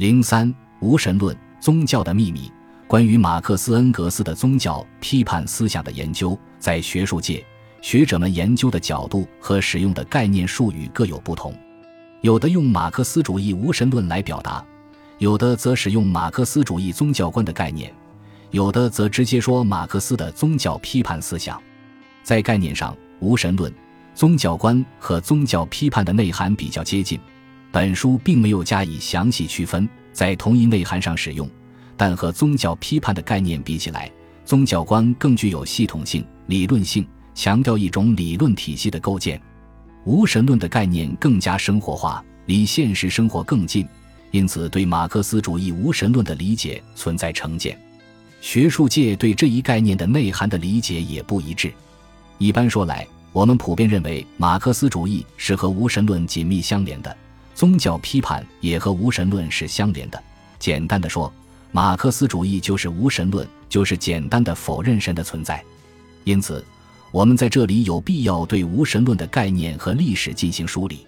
零三无神论宗教的秘密。关于马克思恩格斯的宗教批判思想的研究，在学术界，学者们研究的角度和使用的概念术语各有不同。有的用马克思主义无神论来表达，有的则使用马克思主义宗教观的概念，有的则直接说马克思的宗教批判思想。在概念上，无神论、宗教观和宗教批判的内涵比较接近。本书并没有加以详细区分，在同一内涵上使用。但和宗教批判的概念比起来，宗教观更具有系统性、理论性，强调一种理论体系的构建。无神论的概念更加生活化，离现实生活更近，因此对马克思主义无神论的理解存在成见。学术界对这一概念的内涵的理解也不一致。一般说来，我们普遍认为马克思主义是和无神论紧密相连的，宗教批判也和无神论是相连的。简单的说。马克思主义就是无神论，就是简单的否认神的存在。因此，我们在这里有必要对无神论的概念和历史进行梳理。